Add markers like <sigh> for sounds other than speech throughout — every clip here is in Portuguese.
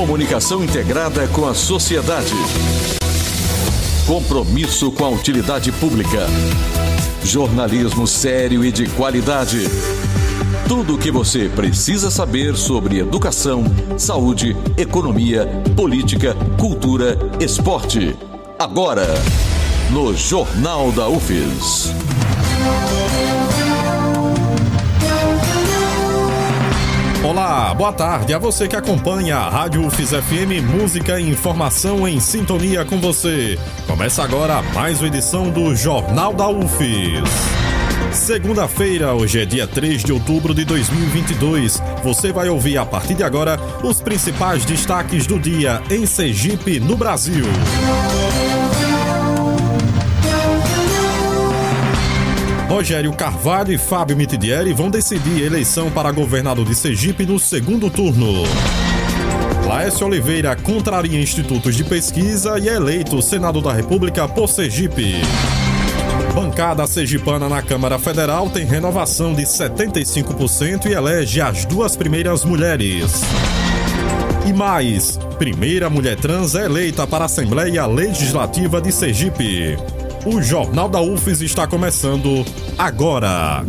Comunicação integrada com a sociedade. Compromisso com a utilidade pública. Jornalismo sério e de qualidade. Tudo o que você precisa saber sobre educação, saúde, economia, política, cultura, esporte. Agora, no Jornal da UFES. Olá, boa tarde a você que acompanha a Rádio UFIS FM Música e Informação em sintonia com você. Começa agora mais uma edição do Jornal da UFIS. Segunda-feira, hoje é dia 3 de outubro de 2022. Você vai ouvir a partir de agora os principais destaques do dia em Sergipe, no Brasil. Rogério Carvalho e Fábio Mitidieri vão decidir eleição para governador de Sergipe no segundo turno. Laércio Oliveira contraria institutos de pesquisa e é eleito senador da República por Sergipe. Bancada sergipana na Câmara Federal tem renovação de 75% e elege as duas primeiras mulheres. E mais, primeira mulher trans é eleita para a Assembleia Legislativa de Sergipe. O Jornal da UFES está começando agora.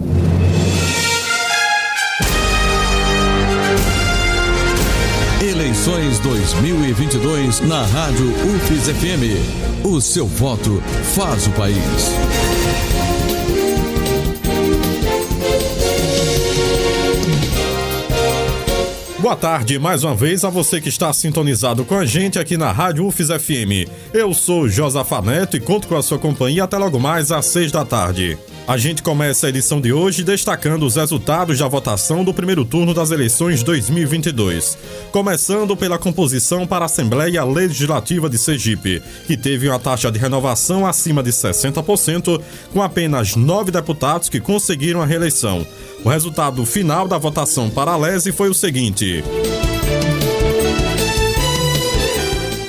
Eleições 2022 na Rádio UFES FM. O seu voto faz o país. Boa tarde mais uma vez a você que está sintonizado com a gente aqui na Rádio UFES FM. Eu sou Josafa Neto e conto com a sua companhia até logo mais às seis da tarde. A gente começa a edição de hoje destacando os resultados da votação do primeiro turno das eleições 2022. Começando pela composição para a Assembleia Legislativa de Sergipe, que teve uma taxa de renovação acima de 60%, com apenas nove deputados que conseguiram a reeleição. O resultado final da votação para a Lese foi o seguinte.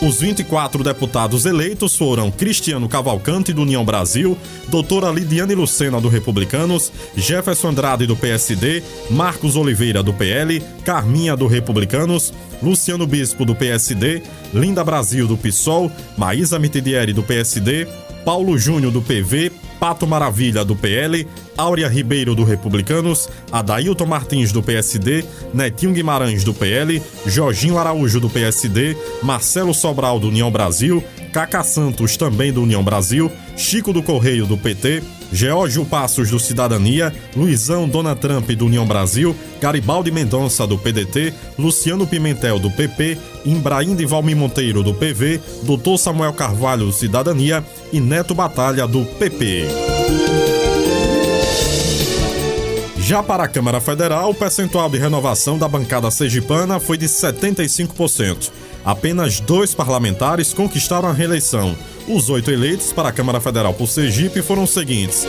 Os 24 deputados eleitos foram Cristiano Cavalcante, do União Brasil, doutora Lidiane Lucena, do Republicanos, Jefferson Andrade, do PSD, Marcos Oliveira, do PL, Carminha, do Republicanos, Luciano Bispo, do PSD, Linda Brasil, do PSOL, Maísa Mitidieri, do PSD, Paulo Júnior, do PV, Pato Maravilha, do PL, Áurea Ribeiro, do Republicanos, Adailton Martins, do PSD, Netinho Guimarães, do PL, Jorginho Araújo, do PSD, Marcelo Sobral, do União Brasil, Cacá Santos, também do União Brasil, Chico do Correio, do PT, Geórgio Passos, do Cidadania, Luizão Dona Trump, do União Brasil, Garibaldi Mendonça, do PDT, Luciano Pimentel, do PP, Imbraim de Valmir Monteiro, do PV, Doutor Samuel Carvalho, do Cidadania e Neto Batalha, do PP. Já para a Câmara Federal, o percentual de renovação da bancada sergipana foi de 75%. Apenas dois parlamentares conquistaram a reeleição. Os oito eleitos para a Câmara Federal por Sergipe foram os seguintes: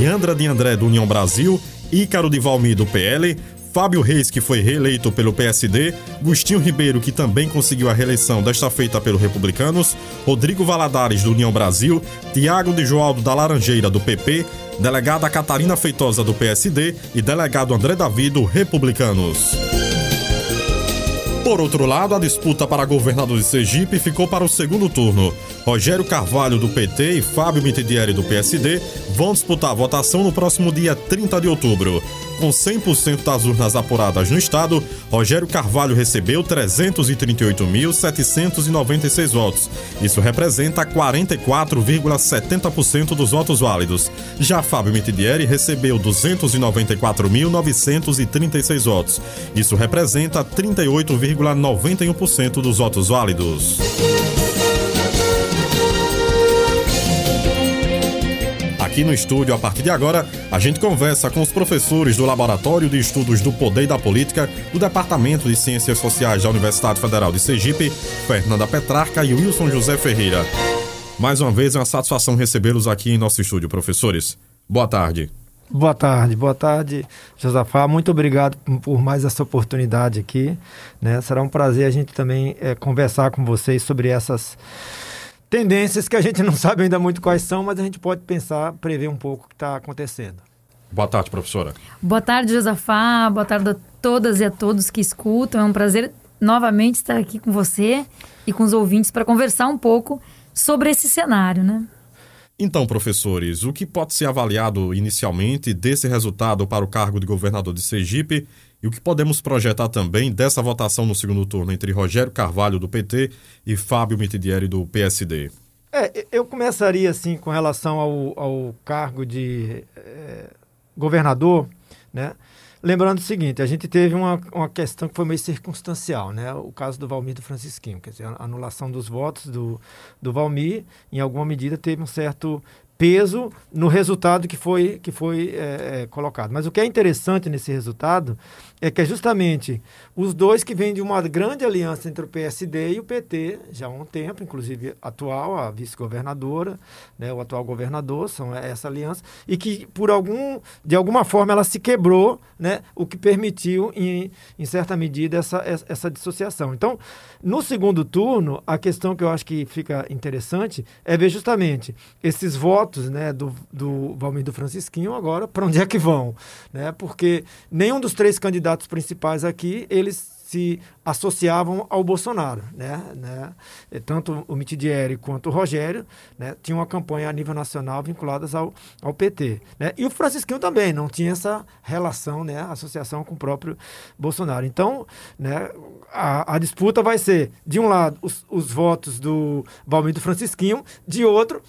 Leandra de André, do União Brasil, Ícaro de Valmir, do PL, Fábio Reis, que foi reeleito pelo PSD, Gustinho Ribeiro, que também conseguiu a reeleição desta feita pelo Republicanos, Rodrigo Valadares, do União Brasil, Tiago de Joaldo da Laranjeira, do PP, delegada Catarina Feitosa, do PSD e delegado André Davi, do Republicanos. Por outro lado, a disputa para governador de Sergipe ficou para o segundo turno. Rogério Carvalho, do PT, e Fábio Mitidieri, do PSD, vão disputar a votação no próximo dia 30 de outubro. Com 100% das urnas apuradas no estado, Rogério Carvalho recebeu 338.796 votos. Isso representa 44,70% dos votos válidos. Já Fábio Mitidieri recebeu 294.936 votos. Isso representa 38,91% dos votos válidos. Aqui no estúdio, a partir de agora, a gente conversa com os professores do Laboratório de Estudos do Poder e da Política do Departamento de Ciências Sociais da Universidade Federal de Sergipe, Fernanda Petrarca e Wilson José Ferreira. Mais uma vez, é uma satisfação recebê-los aqui em nosso estúdio, professores. Boa tarde. Boa tarde, boa tarde, Josafá. Muito obrigado por mais essa oportunidade aqui. Né? Será um prazer a gente também é, conversar com vocês sobre essas tendências que a gente não <laughs> sabe ainda muito quais são, mas a gente pode pensar, prever um pouco o que está acontecendo. Boa tarde, professora. Boa tarde, Josafá. Boa tarde a todas e a todos que escutam. É um prazer novamente estar aqui com você e com os ouvintes para conversar um pouco sobre esse cenário, né? Então, professores, o que pode ser avaliado inicialmente desse resultado para o cargo de governador de Sergipe e o que podemos projetar também dessa votação no segundo turno entre Rogério Carvalho, do PT, e Fábio Mitidieri, do PSD? É, eu começaria assim com relação ao, ao cargo de é, governador, né? Lembrando o seguinte, a gente teve uma, uma questão que foi meio circunstancial, né? O caso do Valmir do Francisquinho, quer dizer, a anulação dos votos do, do Valmir, em alguma medida, teve um certo peso no resultado que foi, que foi é, é, colocado. Mas o que é interessante nesse resultado é que é justamente os dois que vêm de uma grande aliança entre o PSD e o PT já há um tempo, inclusive atual, a vice-governadora, né, o atual governador, são essa aliança, e que por algum, de alguma forma ela se quebrou, né, o que permitiu, em, em certa medida, essa, essa dissociação. Então, no segundo turno, a questão que eu acho que fica interessante é ver justamente esses votos né, do, do Valmir do Francisquinho agora, para onde é que vão? Né? Porque nenhum dos três candidatos candidatos principais aqui, eles se associavam ao Bolsonaro, né? né? Tanto o Mitidieri quanto o Rogério né? tinham uma campanha a nível nacional vinculadas ao, ao PT. Né? E o Francisquinho também não tinha essa relação, né? associação com o próprio Bolsonaro. Então, né? a, a disputa vai ser, de um lado, os, os votos do Valmir do Francisquinho, de outro,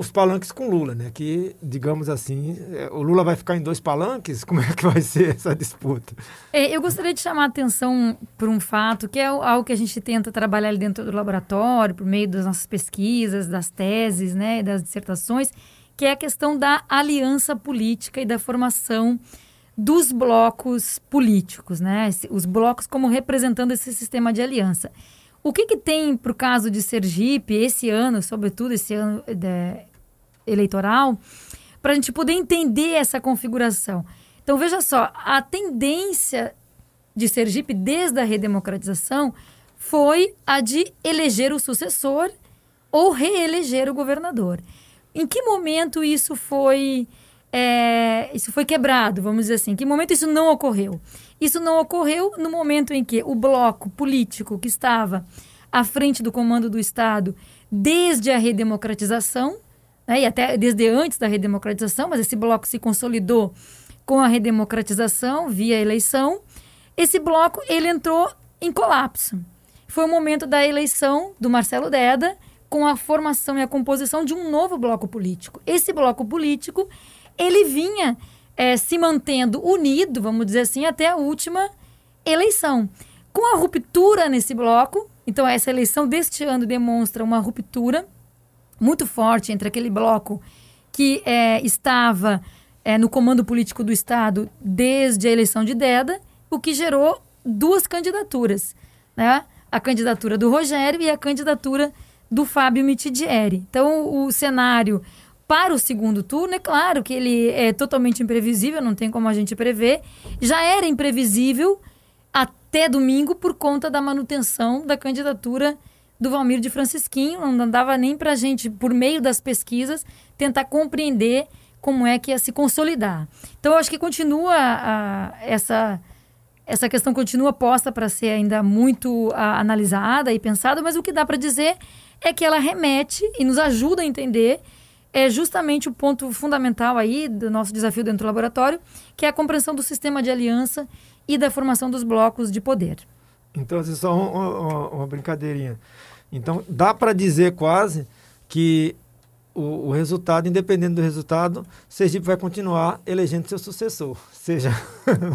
os palanques com Lula, né? Que, digamos assim, é, o Lula vai ficar em dois palanques? <laughs> Como é que vai ser essa disputa? É, eu gostaria de chamar a atenção por um fato que é algo que a gente tenta trabalhar ali dentro do laboratório, por meio das nossas pesquisas, das teses, né, das dissertações, que é a questão da aliança política e da formação dos blocos políticos, né? Os blocos como representando esse sistema de aliança. O que, que tem para o caso de Sergipe esse ano, sobretudo esse ano de, eleitoral, para a gente poder entender essa configuração? Então, veja só, a tendência de Sergipe desde a redemocratização foi a de eleger o sucessor ou reeleger o governador. Em que momento isso foi é, isso foi quebrado, vamos dizer assim? Em que momento isso não ocorreu? Isso não ocorreu no momento em que o bloco político que estava à frente do comando do Estado desde a redemocratização, né, e até desde antes da redemocratização, mas esse bloco se consolidou com a redemocratização via eleição. Esse bloco ele entrou em colapso. Foi o momento da eleição do Marcelo Deda com a formação e a composição de um novo bloco político. Esse bloco político ele vinha é, se mantendo unido, vamos dizer assim, até a última eleição. Com a ruptura nesse bloco, então essa eleição deste ano demonstra uma ruptura muito forte entre aquele bloco que é, estava é, no comando político do Estado desde a eleição de Deda, o que gerou duas candidaturas, né? A candidatura do Rogério e a candidatura do Fábio Mitidieri. Então, o cenário para o segundo turno, é claro que ele é totalmente imprevisível, não tem como a gente prever. Já era imprevisível até domingo por conta da manutenção da candidatura do Valmir de Francisquinho. Não dava nem para a gente, por meio das pesquisas, tentar compreender como é que ia se consolidar. Então, eu acho que continua a, essa, essa questão continua posta para ser ainda muito a, analisada e pensada, mas o que dá para dizer é que ela remete e nos ajuda a entender é justamente o ponto fundamental aí do nosso desafio dentro do laboratório, que é a compreensão do sistema de aliança e da formação dos blocos de poder. Então, é só uma, uma, uma brincadeirinha. Então, dá para dizer quase que o, o, resultado, independente do resultado, Sergipe vai continuar elegendo seu sucessor, <laughs> seja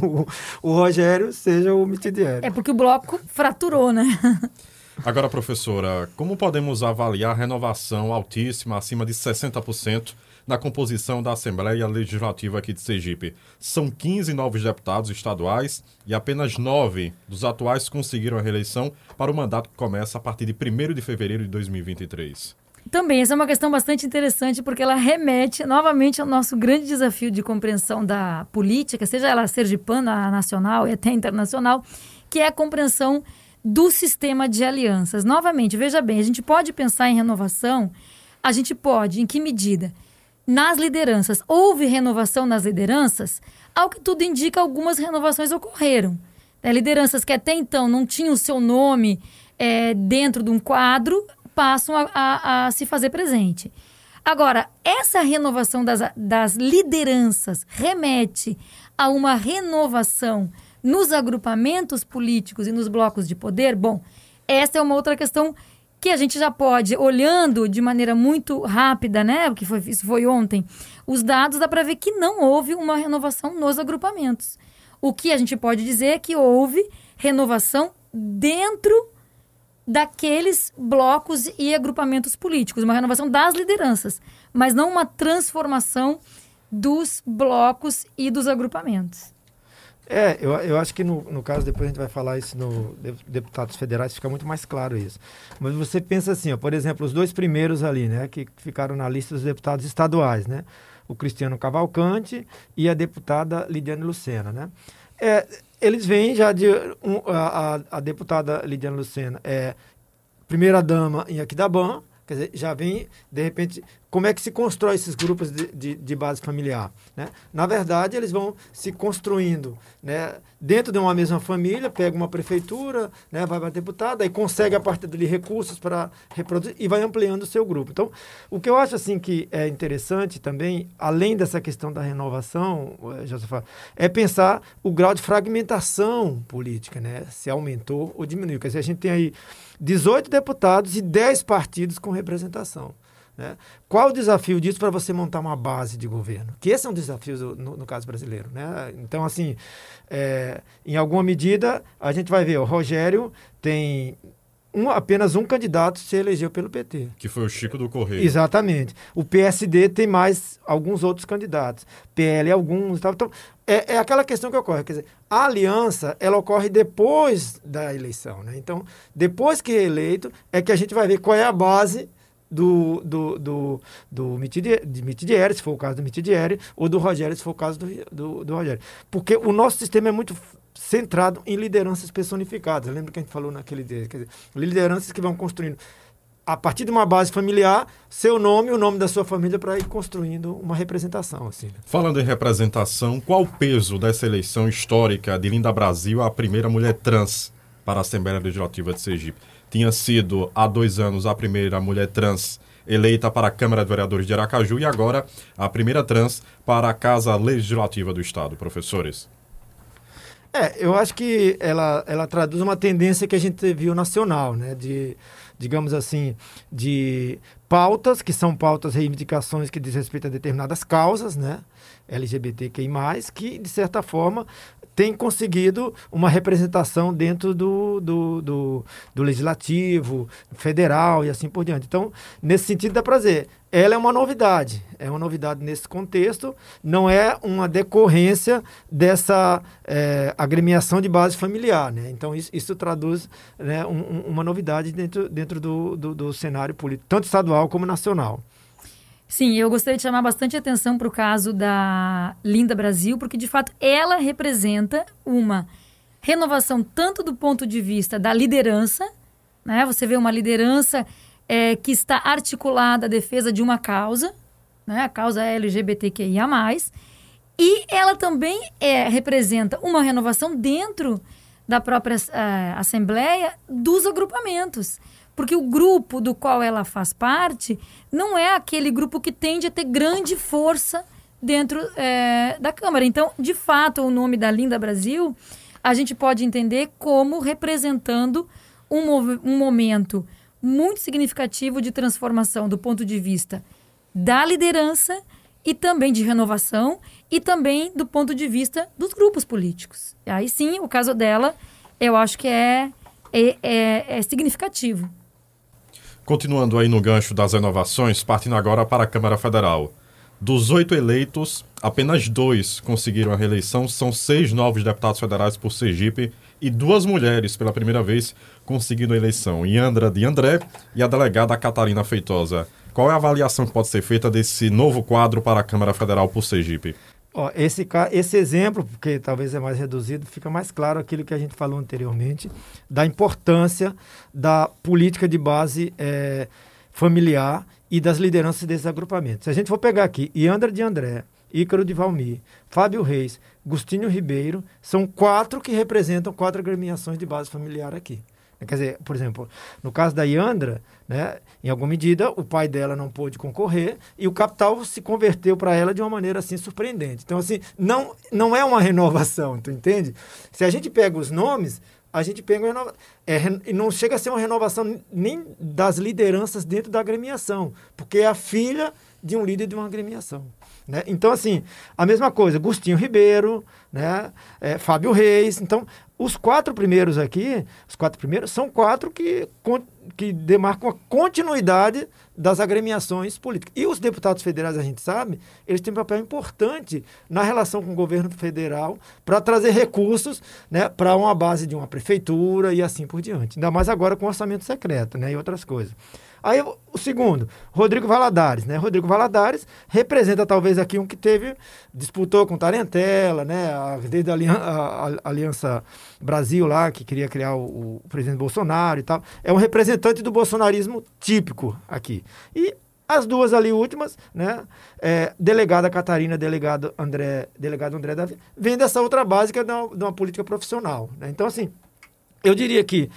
o, o Rogério, seja o Mitidieri. É porque o bloco fraturou, né? <laughs> Agora, professora, como podemos avaliar a renovação altíssima, acima de 60%, na composição da Assembleia Legislativa aqui de Sergipe? São 15 novos deputados estaduais e apenas 9 dos atuais conseguiram a reeleição para o mandato que começa a partir de 1 de fevereiro de 2023. Também, essa é uma questão bastante interessante porque ela remete novamente ao nosso grande desafio de compreensão da política, seja ela sergipana, nacional e até internacional, que é a compreensão do sistema de alianças. Novamente, veja bem, a gente pode pensar em renovação, a gente pode, em que medida? Nas lideranças. Houve renovação nas lideranças? Ao que tudo indica, algumas renovações ocorreram. É, lideranças que até então não tinham o seu nome é, dentro de um quadro passam a, a, a, se fazer presente. Agora, essa renovação das, das lideranças remete a uma renovação nos agrupamentos políticos e nos blocos de poder? Bom, essa é uma outra questão que a gente já pode, olhando de maneira muito rápida, né? Porque foi, isso foi ontem, os dados dá para ver que não houve uma renovação nos agrupamentos. O que a gente pode dizer é que houve renovação dentro daqueles blocos e agrupamentos políticos, uma renovação das lideranças, mas não uma transformação dos blocos e dos agrupamentos. É, eu, eu acho que no, no caso, depois a gente vai falar isso no deputados federais, fica muito mais claro isso. Mas você pensa assim, ó, por exemplo, os dois primeiros ali, né, que ficaram na lista dos deputados estaduais, né? O Cristiano Cavalcante e a deputada Lidiane Lucena, né? É, eles vêm já de. Um, a, a, deputada Lidiane Lucena é primeira-dama em Aquidabã, quer dizer, já vem, de repente, como é que se constrói esses grupos de, de, de, base familiar? Né? Na verdade, eles vão se construindo né? dentro de uma mesma família, pega uma prefeitura, né? vai para deputada, e consegue a partir dali recursos para reproduzir e vai ampliando o seu grupo. Então, o que eu acho assim que é interessante também, além dessa questão da renovação, eh, Josefa, é pensar o grau de fragmentação política, né? se aumentou ou diminuiu. Quer dizer, a gente tem aí 18 deputados e 10 partidos com representação. Né? Qual o desafio disso para você montar uma base de governo? Que esse é um desafio no, no caso brasileiro. Né? Então, assim, é, em alguma medida, a gente vai ver, o Rogério tem um, apenas um candidato se elegeu pelo PT. Que foi o Chico do Correio. Exatamente. O PSD tem mais alguns outros candidatos. PL alguns. Tal. Então, é, é aquela questão que ocorre. Quer dizer, a aliança, ela ocorre depois da eleição. Né? Então, depois que é eleito, é que a gente vai ver qual é a base do, do, do, do Mitidieri, se for o caso do Mitidieri, ou do Rogério, se for o caso do, do, do Rogério. Porque o nosso sistema é muito centrado em lideranças personificadas. Lembra que a gente falou naquele dia? Quer dizer, lideranças que vão construindo a partir de uma base familiar, seu nome e o nome da sua família para ir construindo uma representação. Assim. Né? Falando em representação, qual o peso dessa eleição histórica de Linda Brasil, a primeira mulher trans para a Assembleia Legislativa de Sergipe? Tinha sido há dois anos a primeira mulher trans eleita para a Câmara de Vereadores de Aracaju e agora a primeira trans para a Casa Legislativa do Estado. Professores. É, eu acho que ela, ela traduz uma tendência que a gente viu nacional, né? De, digamos assim, de pautas, que são pautas, reivindicações que diz respeito a determinadas causas, né? LGBTQI+, que, de certa forma, tem conseguido uma representação dentro do, do, do, do, legislativo, federal e assim por diante. Então, nesse sentido, dá para dizer, ela é uma novidade, é uma novidade nesse contexto, não é uma decorrência dessa é, agremiação de base familiar. Né? Então, isso, isso traduz né, um, uma novidade dentro, dentro do, do, do cenário político, tanto estadual como nacional. Sim, eu gostaria de chamar bastante atenção para o caso da Linda Brasil, porque de fato ela representa uma renovação tanto do ponto de vista da liderança, né? Você vê uma liderança é, que está articulada à defesa de uma causa, né? A causa LGBTQIA+, e ela também é, representa uma renovação dentro da própria uh, Assembleia dos agrupamentos. Porque o grupo do qual ela faz parte não é aquele grupo que tende a ter grande força dentro é, da Câmara. Então, de fato, o nome da Linda Brasil a gente pode entender como representando um, um momento muito significativo de transformação do ponto de vista da liderança e também de renovação e também do ponto de vista dos grupos políticos. Aí sim, o caso dela, eu acho que é, é, é, é significativo. Continuando aí no gancho das renovações, partindo agora para a Câmara Federal. Dos oito eleitos, apenas dois conseguiram a reeleição. São seis novos deputados federais por Sergipe e duas mulheres, pela primeira vez, conseguindo a eleição. Yandra de André e a delegada Catarina Feitosa. Qual é a avaliação que pode ser feita desse novo quadro para a Câmara Federal por Sergipe? Ó, esse, esse exemplo, porque talvez é mais reduzido, fica mais claro aquilo que a gente falou anteriormente, da importância da política de base é, familiar e das lideranças desses agrupamentos. Se a gente for pegar aqui Iandra de André, Ícaro de Valmir, Fábio Reis, Gustinho Ribeiro, são quatro que representam quatro agremiações de base familiar aqui. Quer dizer, por exemplo, no caso da Iandra, né, em alguma medida, o pai dela não pôde concorrer e o capital se converteu para ela de uma maneira assim surpreendente. Então, assim, não, não é uma <laughs> renovação, tu entende? Se a gente pega os nomes, a gente pega uma é, não chega a ser uma renovação nem das lideranças dentro da agremiação, porque é a filha de um líder de uma agremiação. Né? Então, assim, a mesma coisa, Gustinho Ribeiro, né? É, Fábio Reis. Então, os quatro primeiros aqui, os quatro primeiros, são quatro que, que demarcam a continuidade das agremiações políticas. E os deputados federais, a gente sabe, eles têm um papel importante na relação com o governo federal para trazer recursos né, para uma base de uma prefeitura e assim por diante. Ainda mais agora com orçamento secreto né, e outras coisas. Aí o segundo, Rodrigo Valadares, né? Rodrigo Valadares representa talvez aqui um que teve, disputou com Tarentela, né? Desde a, a, a Aliança Brasil lá, que queria criar o, o, presidente Bolsonaro e tal. É um representante do bolsonarismo típico aqui. E as duas ali últimas, né? É, delegada Catarina, delegado André, delegado André Davi, vem dessa outra básica de uma, de uma política profissional. Né? Então, assim, eu diria que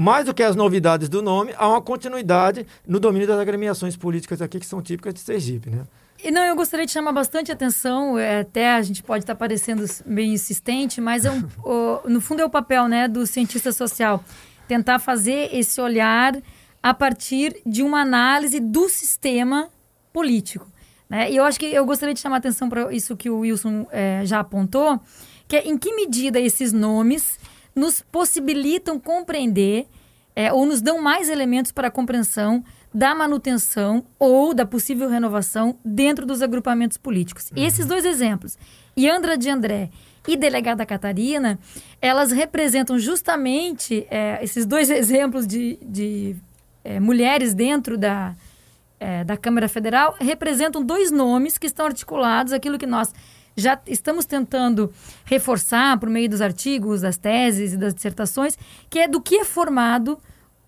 mais do que as novidades do nome, há uma continuidade no domínio das agremiações políticas aqui que são típicas de Sergipe, né? E não, eu gostaria de chamar bastante atenção, é, até a gente pode estar parecendo bem insistente, mas é um, <laughs> o, no fundo é o papel né, do cientista social, tentar fazer esse olhar a partir de uma análise do sistema político. Né? E eu acho que eu gostaria de chamar atenção para isso que o Wilson é, já apontou, que é em que medida esses nomes nos possibilitam compreender é, ou nos dão mais elementos para a compreensão da manutenção ou da possível renovação dentro dos agrupamentos políticos. Uhum. Esses dois exemplos, Iandra de André e Delegada Catarina, elas representam justamente é, esses dois <laughs> exemplos de, de é, mulheres dentro da, é, da Câmara Federal, representam dois nomes que estão articulados, aquilo que nós já estamos tentando reforçar por meio dos artigos, das teses e das dissertações, que é do que é formado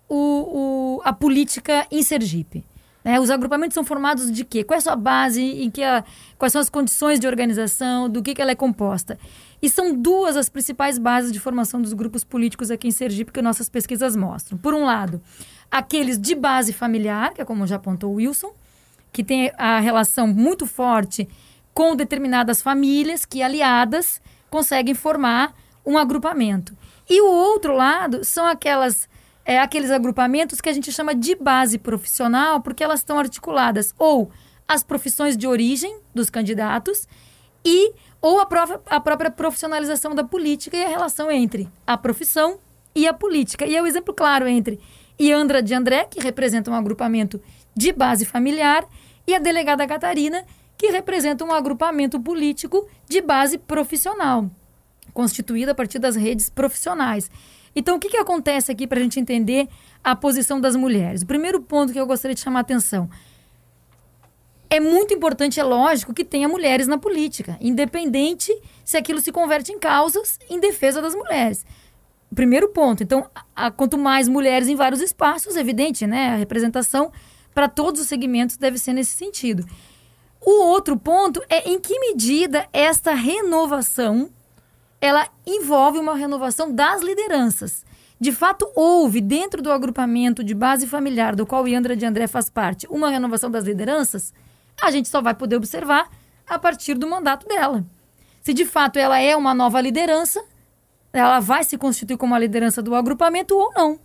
o, o a política em Sergipe. Né? Os agrupamentos são formados de quê? Qual é a sua base? Em que a, quais são as condições de organização? Do que, que ela é composta? E são duas as principais bases de formação dos grupos políticos aqui em Sergipe que nossas pesquisas mostram. Por um lado, aqueles de base familiar, que é como já apontou o Wilson, que tem a relação muito forte com determinadas famílias que, aliadas, conseguem formar um agrupamento. E o outro lado são aquelas é, aqueles agrupamentos que a gente chama de base profissional, porque elas estão articuladas ou as profissões de origem dos candidatos e ou a, própria, a própria profissionalização da política e a relação entre a profissão e a política. E é o um exemplo claro entre Iandra de André, que representa um agrupamento de base familiar, e a delegada Catarina, que representa um agrupamento político de base profissional, constituído a partir das redes profissionais. Então, o que, que acontece aqui para a gente entender a posição das mulheres? O primeiro ponto que eu gostaria de chamar a atenção. É muito importante, é lógico, que tenha mulheres na política, independente se aquilo se converte em causas em defesa das mulheres. Primeiro ponto. Então, a, a, quanto mais mulheres em vários espaços, evidente, né? A representação para todos os segmentos deve ser nesse sentido. O outro ponto é em que medida esta renovação ela envolve uma renovação das lideranças. De fato, houve dentro do agrupamento de base familiar do qual Iandra de André faz parte uma renovação das lideranças, a gente só vai poder observar a partir do mandato dela. Se de fato ela é uma nova liderança, ela vai se constituir como a liderança do agrupamento ou não.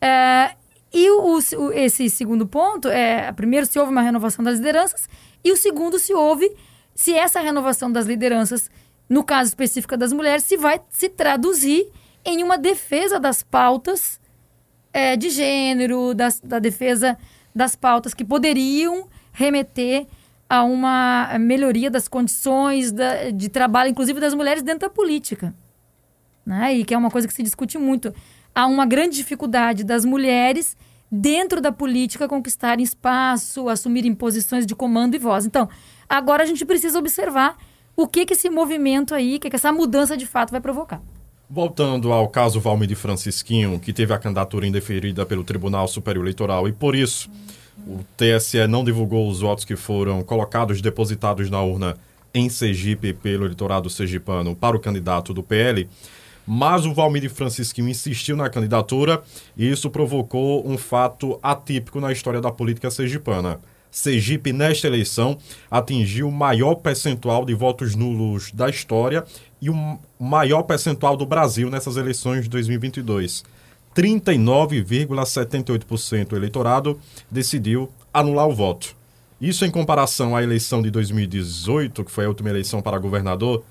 É, e o, o, esse segundo ponto é, primeiro, se houve uma renovação das lideranças, e o segundo, se houve, se essa renovação das lideranças, no caso específico das mulheres, se vai se traduzir em uma defesa das pautas é, de gênero, das, da defesa das pautas que poderiam remeter a uma melhoria das condições da, de trabalho, inclusive das mulheres dentro da política. Né? E que é uma coisa que se discute muito. Há uma grande dificuldade das mulheres dentro da política conquistarem espaço, assumirem posições de comando e voz. Então, agora a gente precisa observar o que, que esse movimento aí, o que, que essa mudança de fato vai provocar. Voltando ao caso Valmir de Francisquinho, que teve a candidatura indeferida pelo Tribunal Superior Eleitoral e por isso o TSE não divulgou os votos que foram colocados, depositados na urna em Sergipe pelo eleitorado sergipano para o candidato do PL. Mas o Valmir Francisquinho insistiu na candidatura e isso provocou um fato atípico na história da política sergipana. Sergipe, nesta eleição, atingiu o maior percentual de votos nulos da história e o maior percentual do Brasil nessas eleições de 2022. 39,78% do eleitorado decidiu anular o voto. Isso em comparação à eleição de 2018, que foi a última eleição para governador,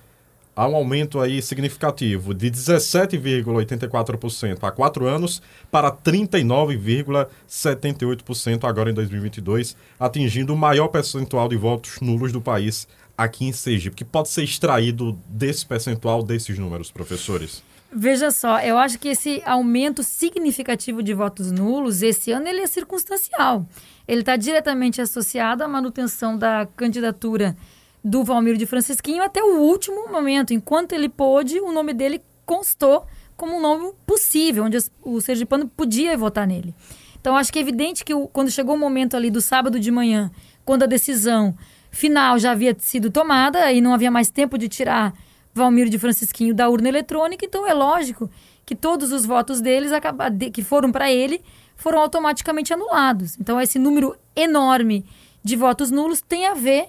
há um aumento aí significativo de 17,84% há quatro anos para 39,78% agora em 2022, atingindo o maior percentual de votos nulos do país aqui em Sergipe, que pode ser extraído desse percentual, desses números, professores? Veja só, eu acho que esse aumento significativo de votos nulos esse ano ele é circunstancial. Ele está diretamente associado à manutenção da candidatura do Valmir de Francisquinho até o último momento. Enquanto ele pôde, o nome dele constou como um nome possível, onde o sergipano podia votar nele. Então, acho que é evidente que quando chegou o momento ali do sábado de manhã, quando a decisão final já havia sido tomada e não havia mais tempo de tirar Valmir de Francisquinho da urna eletrônica, então é lógico que todos os votos deles que foram para ele foram automaticamente anulados. Então, esse número enorme de votos nulos tem a ver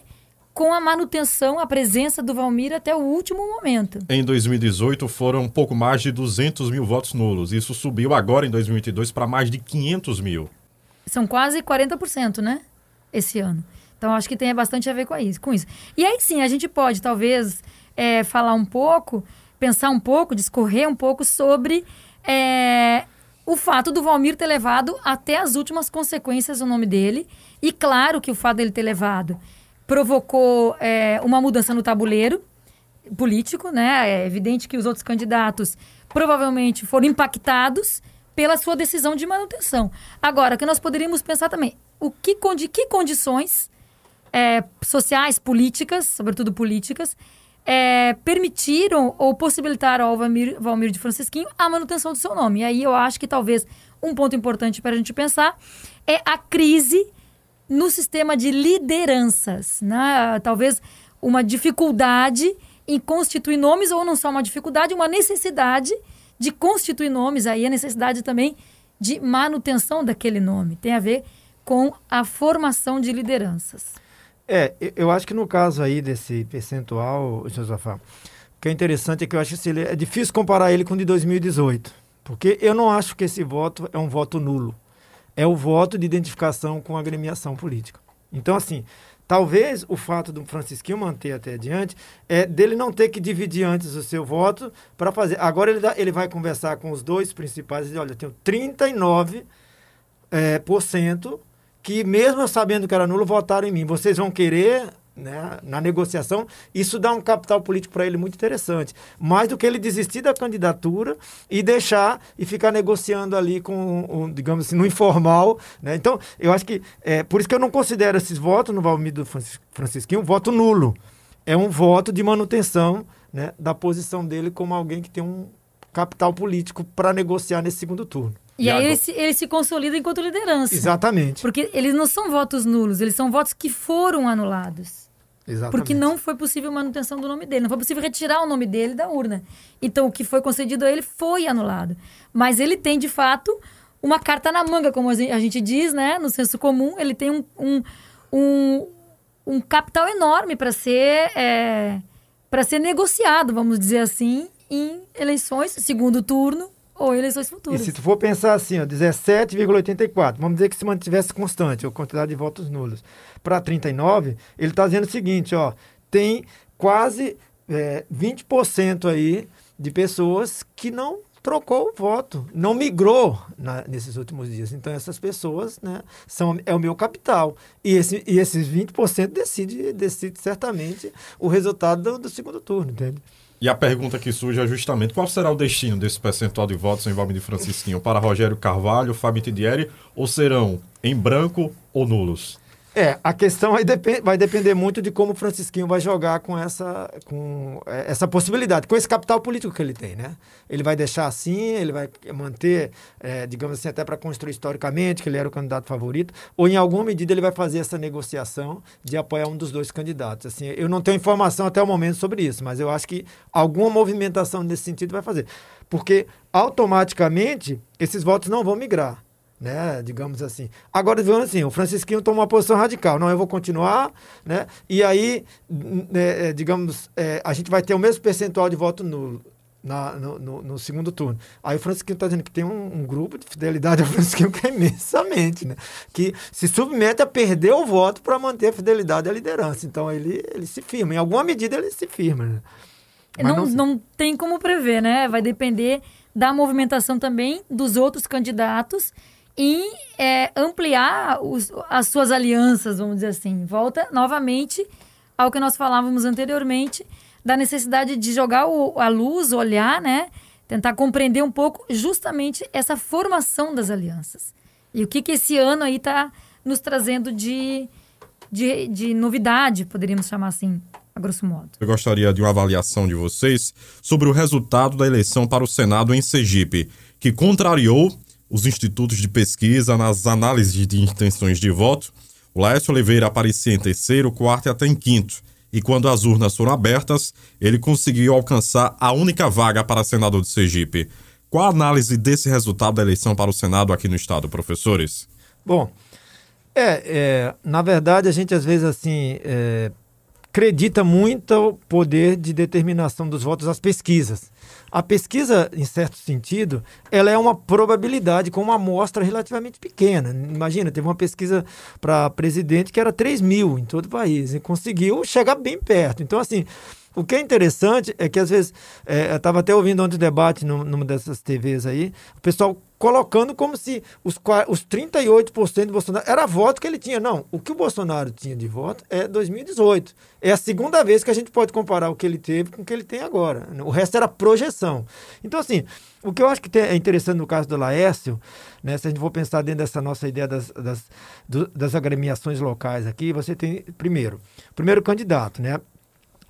com a manutenção, a presença do Valmir até o último momento. Em 2018 foram um pouco mais de 200 mil votos nulos. Isso subiu agora em 2022 para mais de 500 mil. São quase 40%, né? Esse ano. Então acho que tem bastante a ver com isso. Com isso. E aí sim, a gente pode talvez é, falar um pouco, pensar um pouco, discorrer um pouco sobre é, o fato do Valmir ter levado até as últimas consequências o nome dele. E claro que o fato dele ter levado provocou é, uma mudança no tabuleiro político, né? É evidente que os outros candidatos provavelmente foram impactados pela sua decisão de manutenção. Agora, que nós poderíamos pensar também, o que, de que condições é, sociais, políticas, sobretudo políticas, é, permitiram ou possibilitaram ao Valmir, Valmir de Francisquinho a manutenção do seu nome. E aí eu acho que talvez um ponto importante para a gente pensar é a crise no sistema de lideranças, né? Talvez uma dificuldade em constituir nomes, ou não só uma dificuldade, uma necessidade de constituir nomes, aí a necessidade também de manutenção daquele nome. Tem a ver com a formação de lideranças. É, eu acho que no caso aí desse percentual, Josafá, o que é interessante é que eu acho que é difícil comparar ele com o de 2018, porque eu não acho que esse voto é um voto nulo é o voto de identificação com a agremiação política. Então, assim, talvez o fato do Francisquinho manter até adiante é dele não ter que dividir antes o seu voto para fazer. Agora ele, dá, ele vai conversar com os dois principais e dizer, olha, eu tenho 39% é, por cento que, mesmo sabendo que era nulo, votaram em mim. Vocês vão querer né, na negociação, isso dá um capital político para ele muito interessante. Mais do que ele desistir da candidatura e deixar e ficar negociando ali com, um, digamos assim, no informal. Né? Então, eu acho que. É, por isso que eu não considero esses votos no Valmir do Francisquinho um voto nulo. É um voto de manutenção né, da posição dele como alguém que tem um capital político para negociar nesse segundo turno. E, e aí ele se, ele se consolida enquanto liderança. Exatamente. Porque eles não são votos nulos, eles são votos que foram anulados. Exatamente. Porque não foi possível manutenção do nome dele, não foi possível retirar o nome dele da urna. Então, o que foi concedido a ele foi anulado. Mas ele tem, de fato, uma carta na manga, como a gente diz, né? No senso comum, ele tem um, um, um, um capital enorme para ser, é, para ser negociado, vamos dizer assim, em eleições, segundo turno, ou eleições futuras. E se tu for pensar assim, 17,84, vamos dizer que se mantivesse constante a quantidade de votos nulos para 39, ele está dizendo o seguinte, ó, tem quase é, 20% aí de pessoas que não trocou o voto, não migrou na, nesses últimos dias. Então, essas pessoas né, são, é o meu capital. E, esse, e esses 20% decide, decide certamente o resultado do, do segundo turno, entende? E a pergunta que surge é justamente qual será o destino desse percentual de votos em Valmir de Francisquinho para Rogério Carvalho, Fábio Tidieri, ou serão em branco ou nulos? É, a questão vai, dep vai depender muito de como o Francisquinho vai jogar com essa, com é, essa possibilidade, com esse capital político que ele tem, né? Ele vai deixar assim, ele vai manter, é, digamos assim, até para construir historicamente que ele era o candidato favorito, ou em alguma medida ele vai fazer essa negociação de apoiar um dos dois candidatos. Assim, eu não tenho informação até o momento sobre isso, mas eu acho que alguma movimentação nesse sentido vai fazer, porque automaticamente esses votos não vão migrar né? Digamos assim. Agora, digamos assim, o Francisquinho toma uma posição radical. Não, eu vou continuar, né? E aí, né, digamos, é, a gente vai ter o mesmo percentual de voto nulo. Na, no, no, no, segundo turno. Aí o Francisquinho está dizendo que tem um, um, grupo de fidelidade ao <laughs> Francisquinho que é imensamente, né? Que se submete a perder o voto para manter a fidelidade à liderança. Então ele, ele se firma. Em alguma medida ele se firma. Né? Não, não, não tem como prever, né? Vai depender da movimentação também dos outros candidatos e é, ampliar os, as suas alianças, vamos dizer assim. Volta novamente ao que nós falávamos anteriormente, da necessidade de jogar o, a luz, olhar, né? Tentar compreender um pouco justamente essa formação das alianças. E o que, que esse ano aí está nos trazendo de, de, de novidade, poderíamos chamar assim, a grosso modo. Eu gostaria de uma avaliação de vocês sobre o resultado da eleição para o Senado em Sergipe, que contrariou os institutos de pesquisa nas análises de intenções de voto, o Laércio Oliveira aparecia em terceiro, quarto e até em quinto. E quando as urnas foram abertas, ele conseguiu alcançar a única vaga para senador de Sergipe. Qual a análise desse resultado da eleição para o Senado aqui no estado, professores? Bom, é, é na verdade a gente às vezes assim é, acredita muito o poder de determinação dos votos às pesquisas. A pesquisa, em certo sentido, ela é uma probabilidade com uma amostra relativamente pequena. Imagina, teve uma pesquisa para presidente que era 3 mil em todo o país e conseguiu chegar bem perto. Então, assim, o que é interessante é que, às vezes, é, eu estava até ouvindo ontem debate numa dessas TVs aí, o pessoal colocando como se os, os 38% do Bolsonaro era voto que ele tinha. Não, o que o Bolsonaro tinha de voto é 2018. É a segunda vez que a gente pode comparar o que ele teve com o que ele tem agora. O resto era projeção. Então, assim, o que eu acho que é interessante no caso do Laércio, né, se a gente for pensar dentro dessa nossa ideia das, das, das agremiações locais aqui, você tem, primeiro, primeiro candidato, né?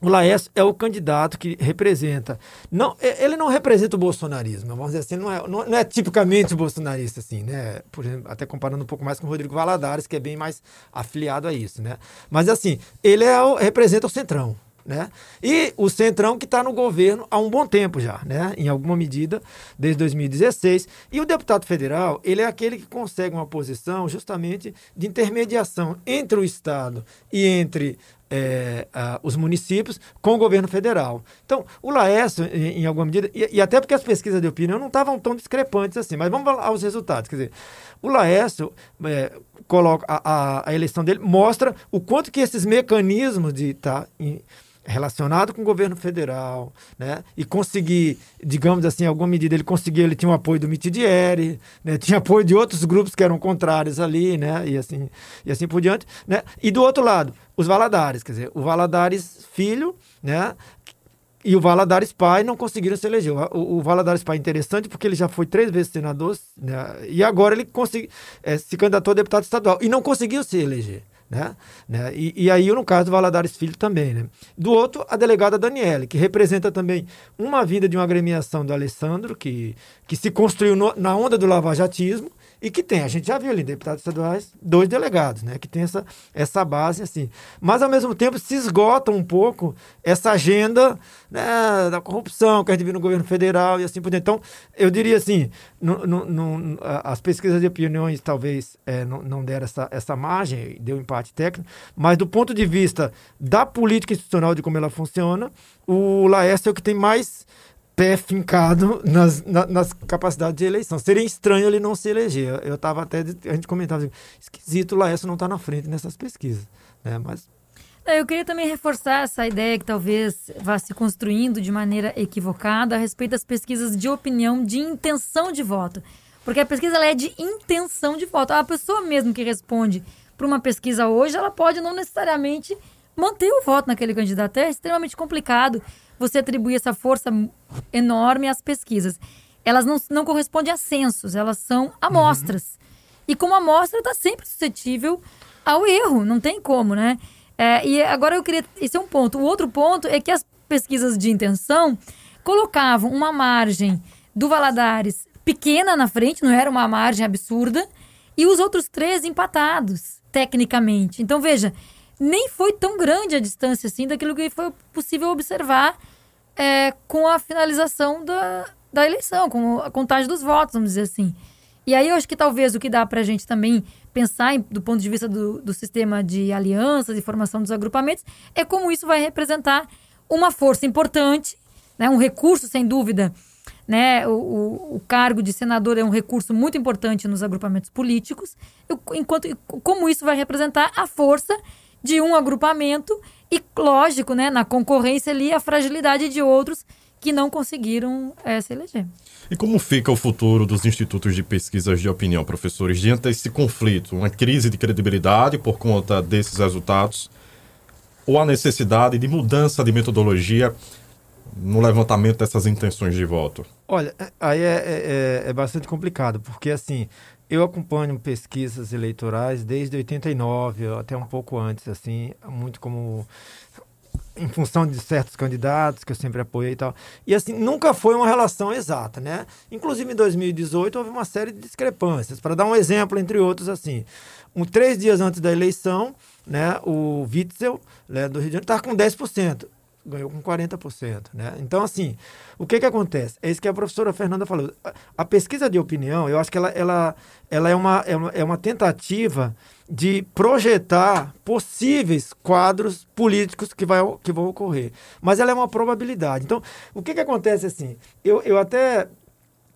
O Laércio é o candidato que representa. Não, ele não representa o bolsonarismo, vamos dizer assim, não é, não, não é tipicamente bolsonarista, assim, né? Por exemplo, até comparando um pouco mais com o Rodrigo Valadares, que é bem mais afiliado a isso, né? Mas assim, ele é o, representa o Centrão. Né? E o Centrão que está no governo há um bom tempo já, né? em alguma medida, desde 2016. E o deputado federal, ele é aquele que consegue uma posição justamente de intermediação entre o Estado e entre é, os municípios com o governo federal. Então, o Laércio, em, em alguma medida, e, e, até porque as pesquisas de opinião não estavam tão discrepantes assim, mas vamos aos resultados. Quer dizer, o Laércio é, coloca a, a, a, eleição dele mostra o quanto que esses mecanismos de estar tá, relacionado com o governo federal, né? E conseguir, digamos assim, alguma medida ele conseguiu, ele tinha o apoio do Mitidieri, né? <laughs> Tinha apoio de outros grupos que eram contrários ali, né? E assim, e assim por diante, né? E do outro lado, os Valadares, quer dizer, o Valadares filho, né? E o Valadares pai não conseguiram se eleger. O, o Valadares pai é interessante porque ele já foi três vezes senador né? e agora ele consegui, é, se candidatou a deputado estadual e não conseguiu se eleger. Né? né? E, e, aí, no caso do Valadares Filho também. Né? Do outro, a delegada Daniele, que representa também uma vinda de uma agremiação do Alessandro, que, que se construiu no, na onda do lavajatismo e que tem, a gente já viu ali, deputados estaduais, dois delegados, né? Que tem essa, essa base, assim. Mas, ao mesmo tempo, se esgota um pouco essa agenda né, da corrupção que a gente viu no governo federal e assim por diante. Então, eu diria assim, no, no, no, as pesquisas de opiniões talvez é, não, não deram essa, essa margem, deu empate técnico, mas do ponto de vista da política institucional, de como ela funciona, o Laércio é o que tem mais pé fincado nas, na, nas capacidades de eleição. Seria estranho ele não se eleger. Eu estava até, a gente comentava, assim, esquisito o Laércio não está na frente nessas pesquisas. Né? Mas é, eu queria também reforçar essa ideia que talvez vá se construindo de maneira equivocada a respeito das pesquisas de opinião de intenção de voto. Porque a pesquisa é de intenção de voto. A pessoa mesmo que responde para uma pesquisa hoje, ela pode não necessariamente manter o voto naquele candidato. É extremamente complicado você atribuir essa força enorme às pesquisas. Elas não, não correspondem a censos, elas são amostras. Uhum. E como amostra, está sempre suscetível ao erro, não tem como, né? É, e agora eu queria. Esse é um ponto. O outro ponto é que as pesquisas de intenção colocavam uma margem do Valadares pequena na frente, não era uma margem absurda, e os outros três empatados, tecnicamente. Então, veja, nem foi tão grande a distância assim daquilo que foi possível observar é, com a finalização da, da eleição, com a contagem dos votos, vamos dizer assim. E aí eu acho que talvez o que dá para a gente também pensar em, do ponto de vista do, do sistema de alianças e formação dos agrupamentos é como isso vai representar uma força importante, né, um recurso, sem dúvida. Né, o, o, o cargo de senador é um recurso muito importante nos agrupamentos políticos, enquanto como isso vai representar a força de um agrupamento e, lógico, né, na concorrência ali, a fragilidade de outros que não conseguiram é, se eleger. E como fica o futuro dos institutos de pesquisas de opinião, professores, diante desse conflito? Uma crise de credibilidade por conta desses resultados? Ou a necessidade de mudança de metodologia no levantamento dessas intenções de voto? Olha, é, aí é, é, é, é bastante complicado, porque assim, eu acompanho pesquisas eleitorais desde 89, até um pouco antes, assim, muito como em função de certos candidatos que eu sempre apoiei e tal. E assim, nunca foi uma relação exata, né? Inclusive em 2018 houve uma série de discrepâncias. Para dar um exemplo, entre outros, assim, um, três dias antes da eleição, né, o Witzel, né, do Rio de Janeiro, estava com 10% ganhou com 40%. Né? Então, assim, o que, que acontece? É isso que a professora Fernanda falou. A pesquisa de opinião, eu acho que ela, ela, ela é, uma, é, uma, é uma tentativa de projetar possíveis quadros políticos que, vai, que vão ocorrer. Mas ela é uma probabilidade. Então, o que, que acontece assim? Eu, eu até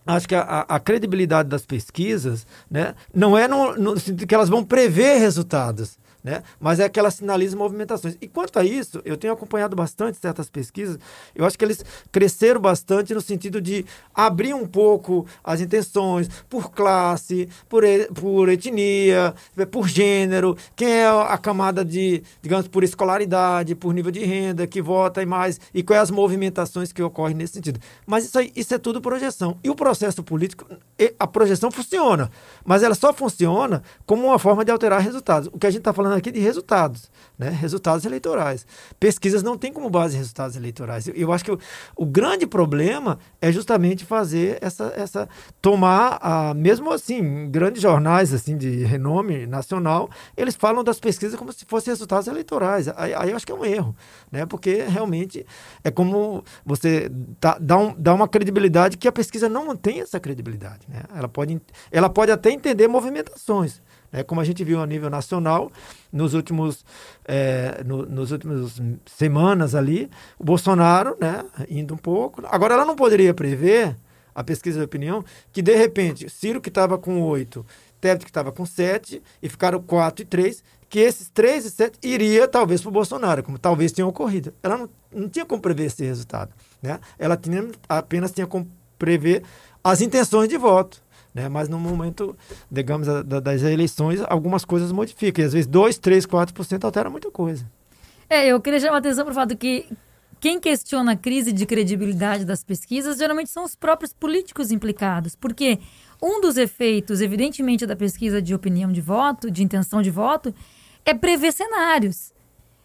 acho que a, a, credibilidade das pesquisas né, não é no, no sentido que elas vão prever resultados né? Mas é que ela sinaliza movimentações. E quanto a isso, eu tenho acompanhado bastante certas pesquisas, eu acho que eles cresceram bastante no sentido de abrir um pouco as intenções por classe, por, por etnia, por gênero, quem é a camada de, digamos, por escolaridade, por nível de renda, que vota e mais, e quais as movimentações que ocorrem nesse sentido. Mas isso, aí, isso é tudo projeção. E o processo político, a projeção funciona, mas ela só funciona como uma forma de alterar resultados. O que a gente está falando aqui de resultados, né? resultados eleitorais. Pesquisas não têm como base resultados eleitorais. Eu, eu acho que o, o, grande problema é justamente fazer essa, essa tomar, a, mesmo assim, grandes jornais assim de renome nacional, eles falam das pesquisas como se fossem resultados eleitorais. Aí, aí eu acho que é um erro, né? porque realmente é como você dá, dá, um, dá uma credibilidade que a pesquisa não tem essa credibilidade. Né? Ela, pode, ela pode até entender movimentações, né? Como a gente viu a nível nacional, nos últimos, é, no, nos últimos semanas ali, o Bolsonaro, né, indo um pouco. Agora, ela não poderia prever, a pesquisa de opinião, que de repente, Ciro que estava com 8, Tebet que estava com 7, e ficaram 4 e 3, que esses 3 e 7 iria talvez para o Bolsonaro, como talvez tenha ocorrido. Ela não, não tinha como prever esse resultado. Né? Ela tinha, apenas tinha como prever as intenções de voto. Né? Mas no momento, digamos, das eleições, algumas coisas modificam. E às vezes 2, 3, 4% altera muita coisa. É, eu queria chamar a atenção para o fato que quem questiona a crise de credibilidade das pesquisas geralmente são os próprios políticos implicados. Porque um dos efeitos, evidentemente, da pesquisa de opinião de voto, de intenção de voto, é prever cenários.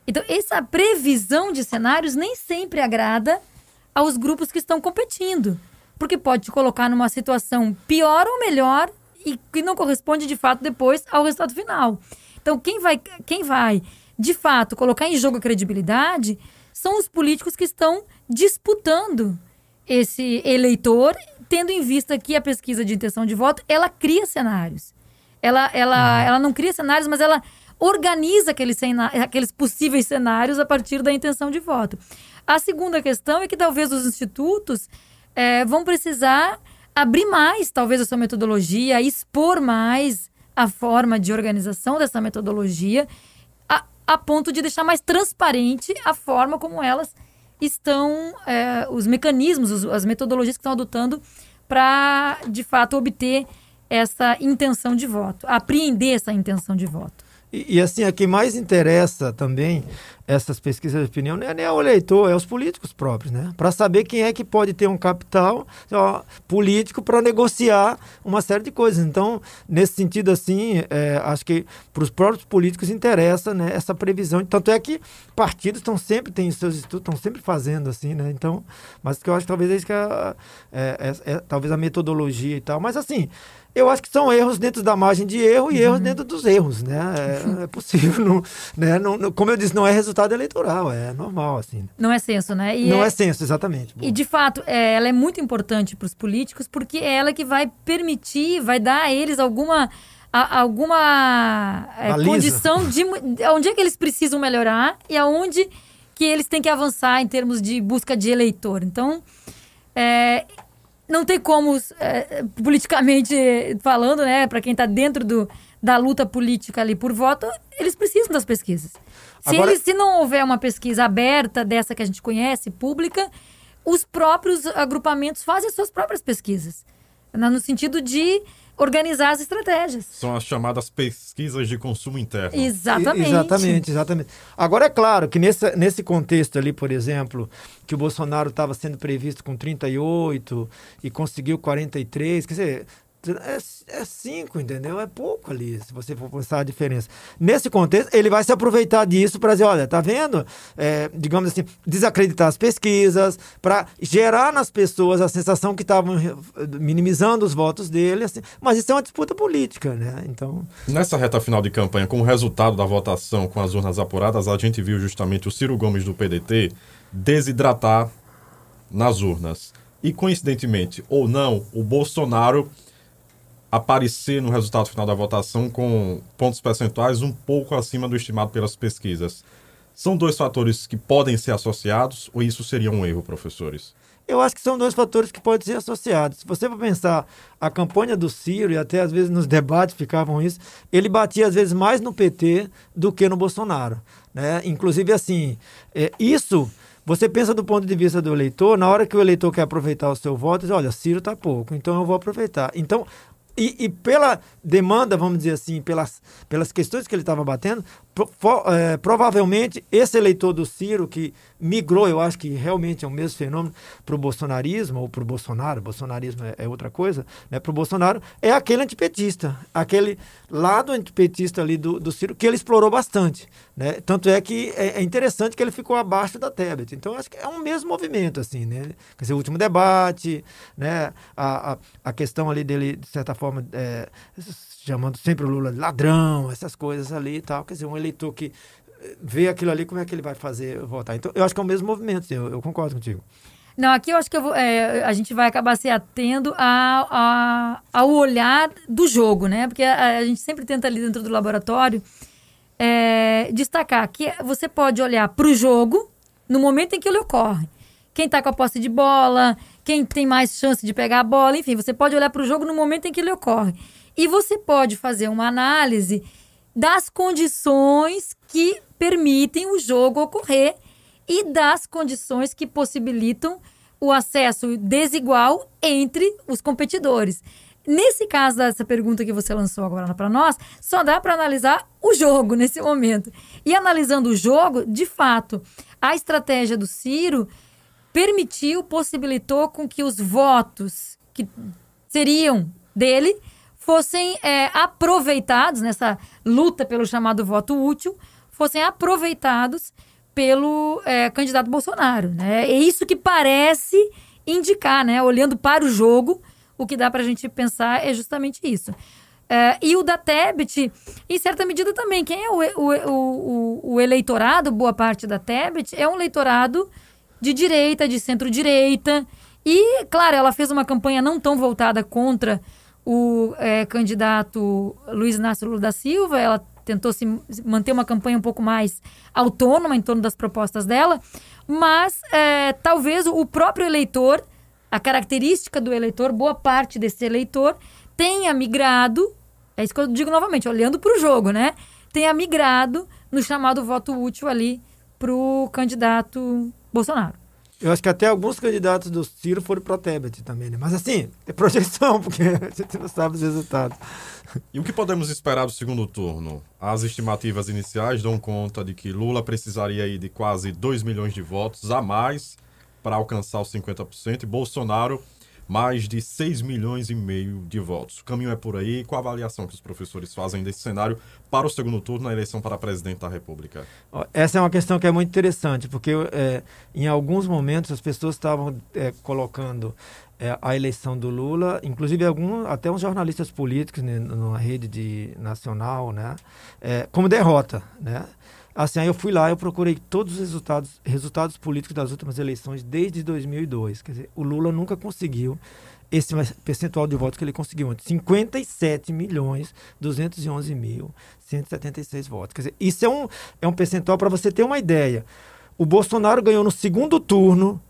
Então, essa previsão de cenários nem sempre agrada aos grupos que estão competindo porque pode te colocar numa situação pior ou melhor e que não corresponde de fato depois ao resultado final. Então, quem vai, quem vai de fato colocar em jogo a credibilidade são os políticos que estão disputando esse eleitor, tendo em vista que a pesquisa de intenção de voto ela cria cenários. Ela, ela, uhum. ela não cria cenários, mas ela organiza aqueles, aqueles possíveis cenários a partir da intenção de voto. A segunda questão é que talvez os institutos é, vão precisar abrir mais, talvez, a sua metodologia, expor mais a forma de organização dessa metodologia, a, a ponto de deixar mais transparente a forma como elas estão, é, os mecanismos, os, as metodologias que estão adotando para, de fato, obter essa intenção de voto, apreender essa intenção de voto. E, e, assim, a que mais interessa também essas pesquisas de opinião não é nem o eleitor, é os políticos próprios, né? Para saber quem é que pode ter um capital ó, político para negociar uma série de coisas. Então, nesse sentido, assim, é, acho que para os próprios políticos interessa né, essa previsão. Tanto é que partidos estão sempre, têm seus estudos, estão sempre fazendo assim, né? Então, mas que eu acho que talvez é isso que é, é, é, é talvez a metodologia e tal. Mas assim, eu acho que são erros dentro da margem de erro e uhum. erros dentro dos erros, né? É, <laughs> é possível, não, né? Não, como eu disse, não é resultado eleitoral, é normal, assim. Não é senso, né? E não é, é senso, exatamente. E, de fato, é, ela é muito importante para os políticos porque é ela que vai permitir, vai dar a eles alguma a, alguma é, condição de onde é que eles precisam melhorar e aonde que eles têm que avançar em termos de busca de eleitor. Então, é, não tem como, é, politicamente falando, né, para quem está dentro do, da luta política ali por voto, eles precisam das pesquisas. Se, Agora... eles, se não houver uma pesquisa aberta dessa que a gente conhece, pública, os próprios agrupamentos fazem as suas próprias pesquisas. No sentido de organizar as estratégias. São as chamadas pesquisas de consumo interno. Exatamente. exatamente, exatamente. Agora, é claro que nesse, nesse contexto ali, por exemplo, que o Bolsonaro estava sendo previsto com 38 e conseguiu 43, quer dizer, é, é cinco, entendeu? É pouco ali, se você for pensar a diferença. Nesse contexto, ele vai se aproveitar disso para dizer, olha, tá vendo? É, digamos assim, desacreditar as pesquisas, para gerar nas pessoas a sensação que estavam minimizando os votos dele, assim. mas isso é uma disputa política, né? Então... Nessa reta final de campanha, como resultado da votação com as urnas apuradas, a gente viu justamente o Ciro Gomes do PDT desidratar nas urnas. E coincidentemente ou não, o Bolsonaro aparecer no resultado final da votação com pontos percentuais um pouco acima do estimado pelas pesquisas. São dois fatores que podem ser associados ou isso seria um erro, professores? Eu acho que são dois fatores que podem ser associados. Se você for pensar a campanha do Ciro, e até às vezes nos debates ficavam isso, ele batia às vezes mais no PT do que no Bolsonaro. Né? Inclusive, assim, é, isso você pensa do ponto de vista do eleitor, na hora que o eleitor quer aproveitar o seu voto, diz, olha, Ciro está pouco, então eu vou aproveitar. Então, e, e, pela demanda, vamos dizer assim, pelas, pelas questões que ele estava batendo, é, provavelmente esse eleitor do Ciro, que migrou, eu acho que realmente é o mesmo fenômeno, para o bolsonarismo, ou para o Bolsonaro, bolsonarismo é, é outra coisa, né, para o Bolsonaro, é aquele antipetista, aquele lado antipetista ali do, do Ciro, que ele explorou bastante. Né? Tanto é que é, é interessante que ele ficou abaixo da Tebet. Então, acho que é um mesmo movimento, assim, né? Quer dizer, o último debate, né? a, a, a questão ali dele, de certa forma, é, chamando sempre o Lula de ladrão, essas coisas ali e tal. Quer dizer, um eleitor que eh, vê aquilo ali, como é que ele vai fazer votar? Então, eu acho que é o mesmo movimento, eu, eu concordo contigo. Não, aqui eu acho que eu vou, é, a gente vai acabar se atendo a, a, ao olhar do jogo, né? Porque a, a gente sempre tenta ali dentro do laboratório é, destacar que você pode olhar para o jogo no momento em que ele ocorre. Quem está com a posse de bola, quem tem mais chance de pegar a bola, enfim, você pode olhar para o jogo no momento em que ele ocorre. E você pode fazer uma análise das condições que permitem o jogo ocorrer e das condições que possibilitam o acesso desigual entre os competidores. Nesse caso dessa pergunta que você lançou agora para nós, só dá para analisar o jogo <laughs> nesse momento. E analisando o jogo, de fato, a estratégia do Ciro permitiu, possibilitou com que os votos que seriam dele fossem é, aproveitados nessa luta pelo chamado voto útil, fossem aproveitados pelo é, candidato Bolsonaro. Né? É isso que parece indicar, né? olhando para o jogo, o que dá para a gente pensar é justamente isso. É, e o da Tebet, em certa medida também, quem é o, o, o, o eleitorado, boa parte da Tebet, é um eleitorado de direita, de centro-direita. E, claro, ela fez uma campanha não tão voltada contra o é, candidato Luiz Inácio Lula da Silva, ela tentou se manter uma campanha um pouco mais autônoma em torno das propostas dela, mas é, talvez o próprio eleitor a característica do eleitor, boa parte desse eleitor tenha migrado, é isso que eu digo novamente, olhando para o jogo, né? Tenha migrado no chamado voto útil ali para o candidato Bolsonaro. Eu acho que até alguns candidatos do Ciro foram para Tebet também, né? Mas assim, é projeção, <laughs> porque a gente não sabe os resultados. E o que podemos esperar do segundo turno? As estimativas iniciais dão conta de que Lula precisaria de quase 2 milhões de votos a mais para alcançar os 50% e Bolsonaro mais de 6 milhões e meio de votos. O caminho é por aí. Qual a avaliação que os professores fazem desse cenário para o segundo turno na eleição para presidente da República? Essa é uma questão que é muito interessante, porque é, em alguns momentos as pessoas estavam é, colocando é, a eleição do Lula, inclusive algum, até uns jornalistas políticos né, numa rede de, nacional, né, é, como derrota, né? Assim, aí eu fui lá, eu procurei todos os resultados, resultados políticos das últimas eleições desde 2002. Quer dizer, o Lula nunca conseguiu esse percentual de votos que ele conseguiu antes. 57 milhões 211 mil 176 votos. Quer dizer, isso é um, é um percentual para você ter uma ideia. O Bolsonaro ganhou no segundo turno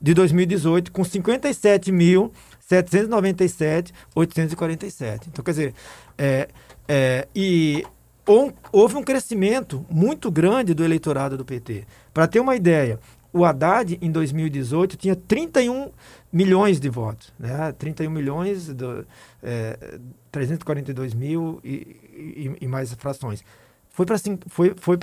de 2018 com 57 mil 797 847. Então, quer dizer, é, é, e houve um crescimento muito grande do eleitorado do PT. Para ter uma ideia, o Haddad, em 2018, tinha 31 milhões de votos. Né? 31 milhões, do, é, 342 mil e, e, e, mais frações. Foi para foi, foi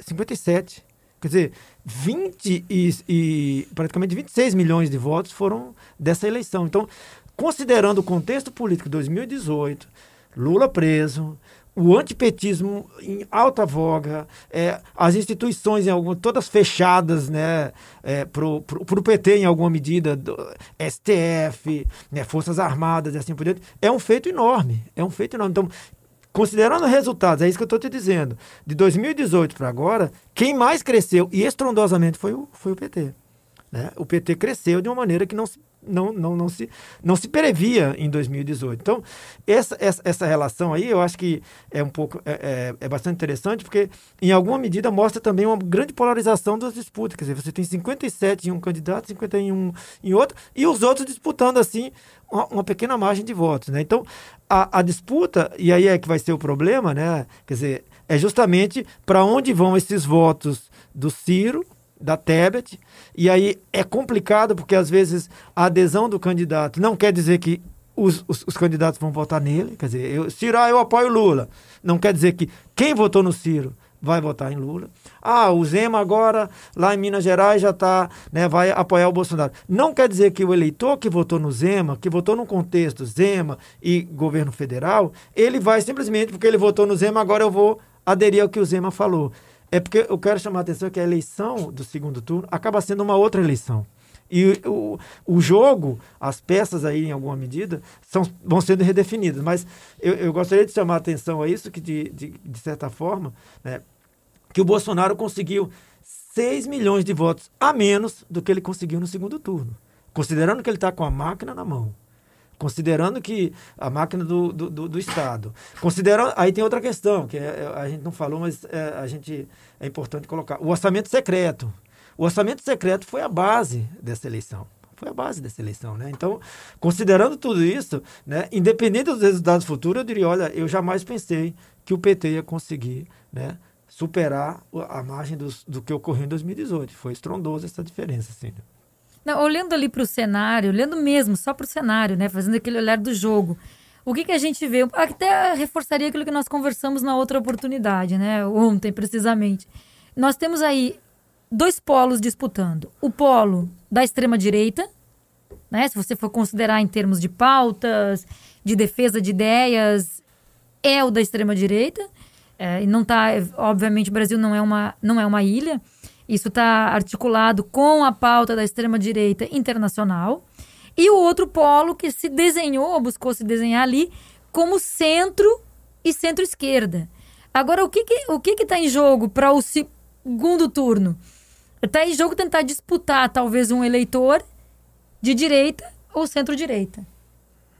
57. Quer dizer, 20 e, e praticamente 26 milhões de votos foram dessa eleição. Então, considerando o contexto político de 2018, Lula preso, o antipetismo em alta voga, é, as instituições em algum, todas fechadas né, é, para o PT em alguma medida, STF, né, Forças Armadas e assim por diante, é um feito enorme. É um feito enorme. Então, considerando os resultados, é isso que eu estou te dizendo, de 2018 para agora, quem mais cresceu e estrondosamente foi o, foi o PT. Né? O PT cresceu de uma maneira que não se não, não, não, se, não se previa em 2018. Então, essa, essa, essa relação aí eu acho que é um pouco é, é, é, bastante interessante, porque em alguma medida mostra também uma grande polarização das disputas. Quer dizer, você tem 57 em um candidato, 51 em outro, e os outros disputando assim uma, uma pequena margem de votos. Né? Então, a, a disputa, e aí é que vai ser o problema, né? Quer dizer, é justamente para onde vão esses votos do Ciro da Tebet. E aí é complicado porque às vezes a adesão do candidato não quer dizer que os, os, os candidatos vão votar nele. Quer dizer, eu, Ciro, ah, eu apoio Lula. Não quer dizer que quem votou no Ciro vai votar em Lula. Ah, o Zema agora, lá em Minas Gerais, já tá, né, vai apoiar o Bolsonaro. Não quer dizer que o eleitor que votou no Zema, que votou no contexto Zema e governo federal, ele vai simplesmente, porque ele votou no Zema, agora eu vou aderir ao que o Zema falou. É porque eu quero chamar a atenção que a eleição do segundo turno acaba sendo uma outra eleição. E o, o jogo, as peças aí, em alguma medida, são, vão sendo redefinidas. Mas eu, eu gostaria de chamar a atenção a isso, que de, de, de certa forma, né, que o Bolsonaro conseguiu 6 milhões de votos a menos do que ele conseguiu no segundo turno. Considerando que ele está com a máquina na mão considerando que a máquina do, do, do, do, Estado. Considerando, aí tem outra questão, que é, é, a gente não falou, mas é, a gente é importante colocar. O orçamento secreto. O orçamento secreto foi a base dessa eleição. Foi a base dessa eleição, né? Então, considerando tudo isso, né, independente dos resultados futuros, eu diria, olha, eu jamais pensei que o PT ia conseguir, né, superar a margem dos, do que ocorreu em 2018. Foi estrondosa essa diferença, assim. Não, olhando ali para o cenário, olhando mesmo só para o cenário, né? Fazendo aquele olhar do jogo. O que, que a gente vê? Até reforçaria aquilo que nós conversamos na outra oportunidade, né? Ontem, precisamente. Nós temos aí dois polos disputando. O polo da extrema-direita, né? Se você for considerar em termos de pautas, de defesa de ideias, é o da extrema-direita. É, e não está, obviamente, o Brasil não é uma, não é uma ilha. Isso está articulado com a pauta da extrema-direita internacional. E o outro polo que se desenhou, buscou se desenhar ali, como centro e centro-esquerda. Agora, o que que, o que que tá em jogo para o segundo turno? Está em jogo tentar disputar, talvez, um eleitor de direita ou centro-direita.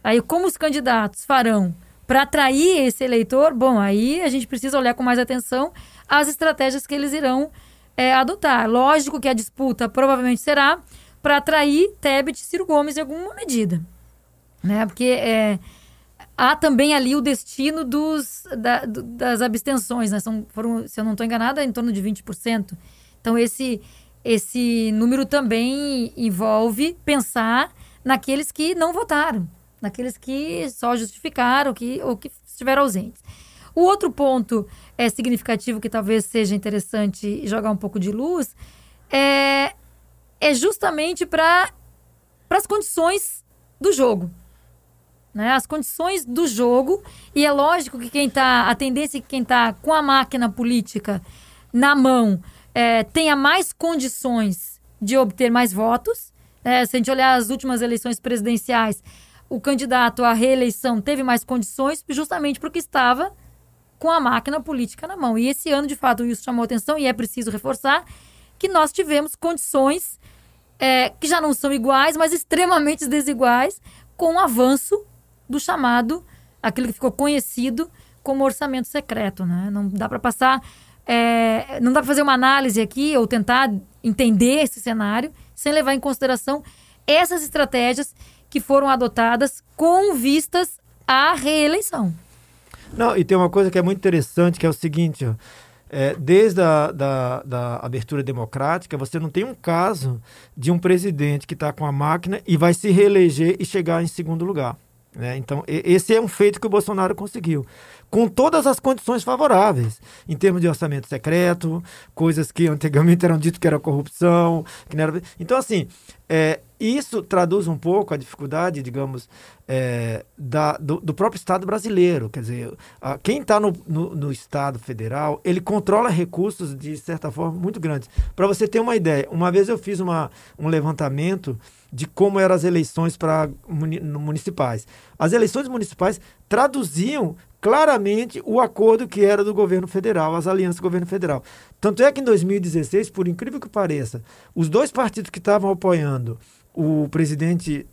Aí, como os candidatos farão para atrair esse eleitor? Bom, aí a gente precisa olhar com mais atenção as estratégias que eles irão é, adotar. Lógico que a disputa provavelmente será para atrair Tebet e Ciro Gomes em alguma medida. Né? Porque é, há também ali o destino dos, da, das abstenções. Né? São, foram, se eu não estou enganada, em torno de 20%. Então, esse, esse número também envolve pensar naqueles que não votaram, naqueles que só justificaram que, ou que estiveram ausentes. O outro ponto é significativo que talvez seja interessante jogar um pouco de luz é, é justamente para as condições do jogo. Né? As condições do jogo, e é lógico que quem tá. A tendência é que quem está com a máquina política na mão é, tenha mais condições de obter mais votos. É, se a gente olhar as últimas eleições presidenciais, o candidato à reeleição teve mais condições justamente porque estava com a máquina política na mão. E esse ano, de fato, isso chamou atenção e é preciso reforçar que nós tivemos condições é, que já não são iguais, mas extremamente desiguais, com o avanço do chamado, aquilo que ficou conhecido como orçamento secreto. Né? Não dá para passar, é, não dá para fazer uma análise aqui ou tentar entender esse cenário sem levar em consideração essas estratégias que foram adotadas com vistas à reeleição. Não, e tem uma coisa que é muito interessante, que é o seguinte, é, desde a da, da abertura democrática, você não tem um caso de um presidente que está com a máquina e vai se reeleger e chegar em segundo lugar. Né? Então, esse é um feito que o Bolsonaro conseguiu, com todas as condições favoráveis, em termos de orçamento secreto, coisas que antigamente eram dito que era corrupção. Que era... Então, assim, é, isso traduz um pouco a dificuldade, digamos, é, da, do, do, próprio Estado brasileiro. Quer dizer, a, quem está no, no, no, Estado federal, ele controla recursos de certa forma muito grandes. Para você ter uma ideia, uma vez eu fiz uma, um levantamento de como eram as eleições para municipais. As eleições municipais traduziam claramente o acordo que era do governo federal, as alianças do governo federal. Tanto é que em 2016, por incrível que pareça, os dois partidos que estavam apoiando o presidente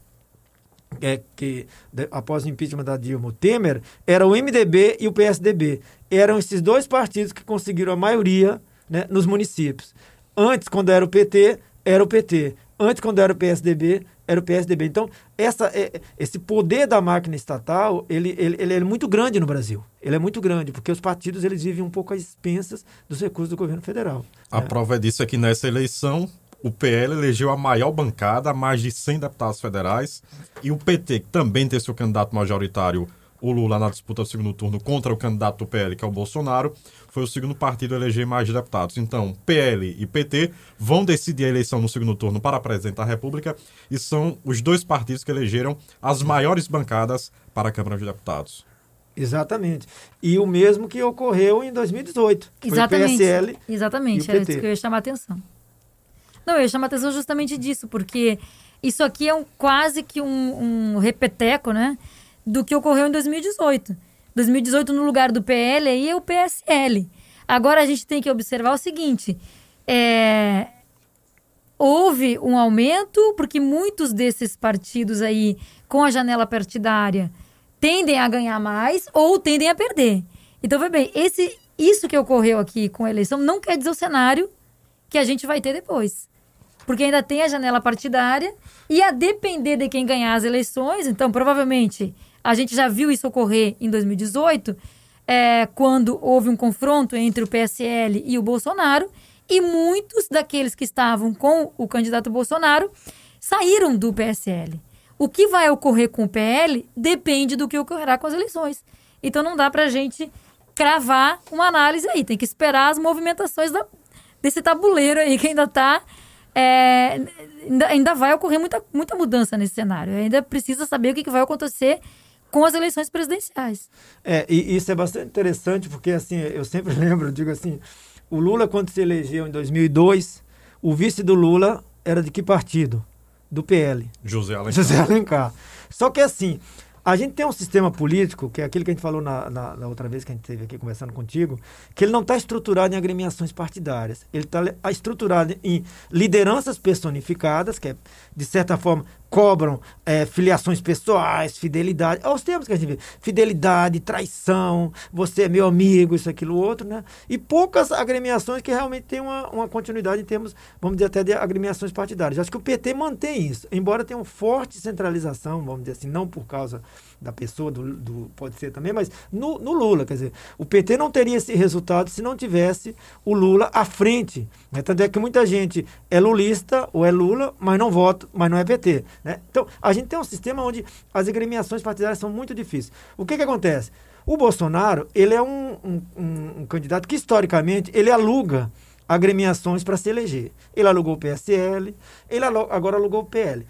é, que de, após o impeachment da Dilma, o Temer, era o MDB e o PSDB. Eram esses dois partidos que conseguiram a maioria né, nos municípios. Antes, quando era o PT, era o PT. Antes, quando era o PSDB, era o PSDB. Então, essa, é, esse poder da máquina estatal, ele, ele, ele, é muito grande no Brasil. Ele é muito grande, porque os partidos eles vivem um pouco às expensas dos recursos do governo federal. A né? prova disso é que nessa eleição, o PL elegeu a maior bancada, mais de 100 deputados federais, e o PT, que também tem seu candidato majoritário o Lula na disputa do segundo turno contra o candidato do PL, que é o Bolsonaro, foi o segundo partido a eleger mais deputados. Então, PL e PT vão decidir a eleição no segundo turno para presidente da República e são os dois partidos que elegeram as maiores bancadas para a Câmara de Deputados. Exatamente. E o mesmo que ocorreu em 2018. Exatamente. Foi o PSL Exatamente, era isso que eu ia chamar a atenção. Não, eu ia chamar a atenção justamente disso, porque isso aqui é um, quase que um, um repeteco, né? do que ocorreu em 2018. 2018, no lugar do PL, aí é o PSL. Agora a gente tem que observar o seguinte: é, houve um aumento, porque muitos desses partidos aí, com a janela partidária, tendem a ganhar mais ou tendem a perder. Então, vai bem, esse, isso que ocorreu aqui com a eleição não quer dizer o cenário que a gente vai ter depois. Porque ainda tem a janela partidária e a depender de quem ganhar as eleições, então provavelmente a gente já viu isso ocorrer em 2018, é, quando houve um confronto entre o PSL e o Bolsonaro, e muitos daqueles que estavam com o candidato Bolsonaro saíram do PSL. O que vai ocorrer com o PL depende do que ocorrerá com as eleições. Então não dá para a gente cravar uma análise aí. Tem que esperar as movimentações da, desse tabuleiro aí que ainda está. É, ainda, ainda vai ocorrer muita, muita mudança nesse cenário. Ainda precisa saber o que, que vai acontecer com as eleições presidenciais. É, e isso é bastante interessante, porque assim, eu sempre <laughs> lembro, digo assim, o Lula, quando se elegeu em 2002, o vice do Lula era de que partido? Do PL. José Alencar. José Alencar. Só que assim, a gente tem um sistema político, que é aquele que a gente falou na, na, na outra vez que a gente esteve aqui conversando contigo, que ele não está estruturado em agremiações partidárias. Ele está estruturado em lideranças personificadas, que é, de certa forma, cobram é, filiações pessoais, fidelidade, aos termos que a gente vê, fidelidade, traição, você é meu amigo, isso, aquilo, outro, né? E poucas agremiações que realmente têm uma, uma continuidade em termos, vamos dizer, até de agremiações partidárias. Acho que o PT mantém isso, embora tenha uma forte centralização, vamos dizer assim, não por causa da pessoa, do, do pode ser também, mas no, no, Lula, quer dizer, o PT não teria esse resultado se não tivesse o Lula à frente. Né? Tanto é que muita gente é lulista ou é Lula, mas não vota, mas não é PT. Né? Então, a gente tem um sistema onde as agremiações partidárias são muito difíceis. O que, que acontece? O Bolsonaro, ele é um, um, um, candidato que, historicamente, ele aluga agremiações para se eleger. Ele alugou o PSL, ele agora alugou o PL.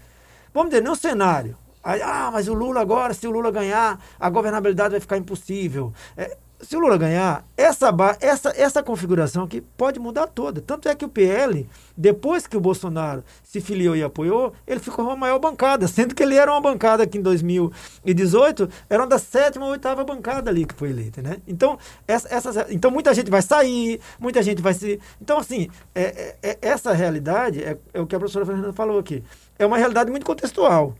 Vamos dizer, no cenário ah, mas o Lula agora, se o Lula ganhar, a governabilidade vai ficar impossível. É, se o Lula ganhar, essa, essa, essa configuração aqui pode mudar toda. Tanto é que o PL, depois que o Bolsonaro se filiou e apoiou, ele ficou uma maior bancada, sendo que ele era uma bancada que em 2018 era uma da sétima ou oitava bancada ali que foi eleita, né? Então, essa, essa, então muita gente vai sair, muita gente vai se... Então, assim, é, é, é essa realidade, é, é o que a professora Fernanda falou aqui, é uma realidade muito contextual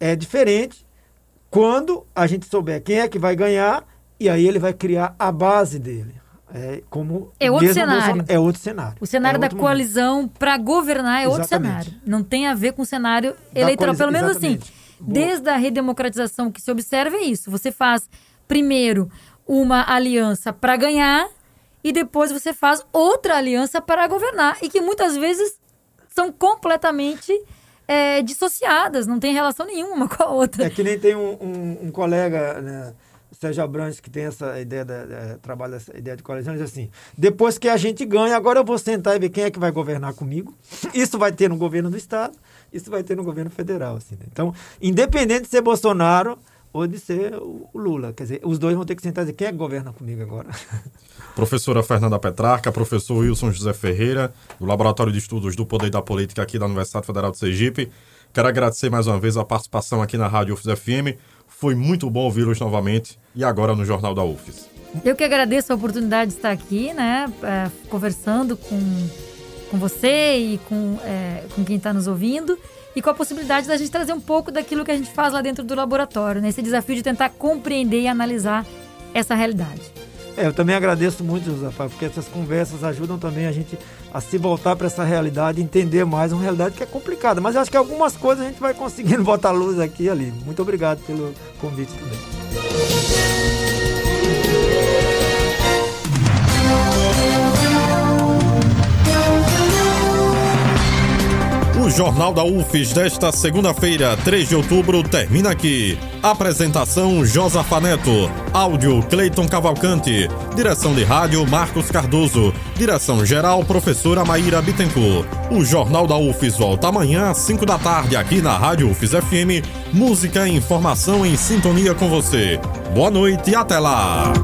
é diferente quando a gente souber quem é que vai ganhar e aí ele vai criar a base dele. É, como é outro cenário. É outro cenário. O cenário é da coalizão para governar é Exatamente. outro cenário. Não tem a ver com o cenário eleitoral. Pelo menos assim, Exatamente. assim, Boa. desde a redemocratização que se observa é isso. Você faz primeiro uma aliança para ganhar e depois você faz outra aliança para governar. E que muitas vezes são completamente é, dissociadas, não tem relação nenhuma uma com a outra. É que nem tem um, um, um colega, né, Sérgio Abrantes, que tem essa ideia, da, da, trabalha essa ideia de coalizão, diz assim, depois que a gente ganha, agora eu vou sentar e ver quem é que vai governar comigo. Isso vai ter no governo do Estado, isso vai ter no governo federal. Assim, né? Então, independente de ser Bolsonaro ou de ser o Lula. Quer dizer, os dois vão ter que sentar e dizer quem é que governa comigo agora. <laughs> Professora Fernanda Petrarca, professor Wilson José Ferreira, do Laboratório de Estudos do Poder da Política aqui da Universidade Federal de Sergipe. Quero agradecer mais uma vez a participação aqui na Rádio UFES FM. Foi muito bom ouvi-los novamente e agora no Jornal da UFES. Eu que agradeço a oportunidade de estar aqui, né, é, conversando com, com você e com, é, com quem está nos ouvindo e com a possibilidade da gente trazer um pouco daquilo que a gente faz lá dentro do laboratório, nesse né? desafio de tentar compreender e analisar essa realidade. É, eu também agradeço muito, José porque essas conversas ajudam também a gente a se voltar para essa realidade, entender mais uma realidade que é complicada. Mas eu acho que algumas coisas a gente vai conseguindo <laughs> botar luz aqui e ali. Muito obrigado pelo convite também. O Jornal da UFES desta segunda-feira, 3 de outubro, termina aqui. Apresentação Josafa Neto. Áudio Cleiton Cavalcante. Direção de rádio Marcos Cardoso. Direção geral Professora Maíra Bittencourt. O Jornal da UFES volta amanhã às 5 da tarde aqui na Rádio UFES FM. Música e informação em sintonia com você. Boa noite e até lá.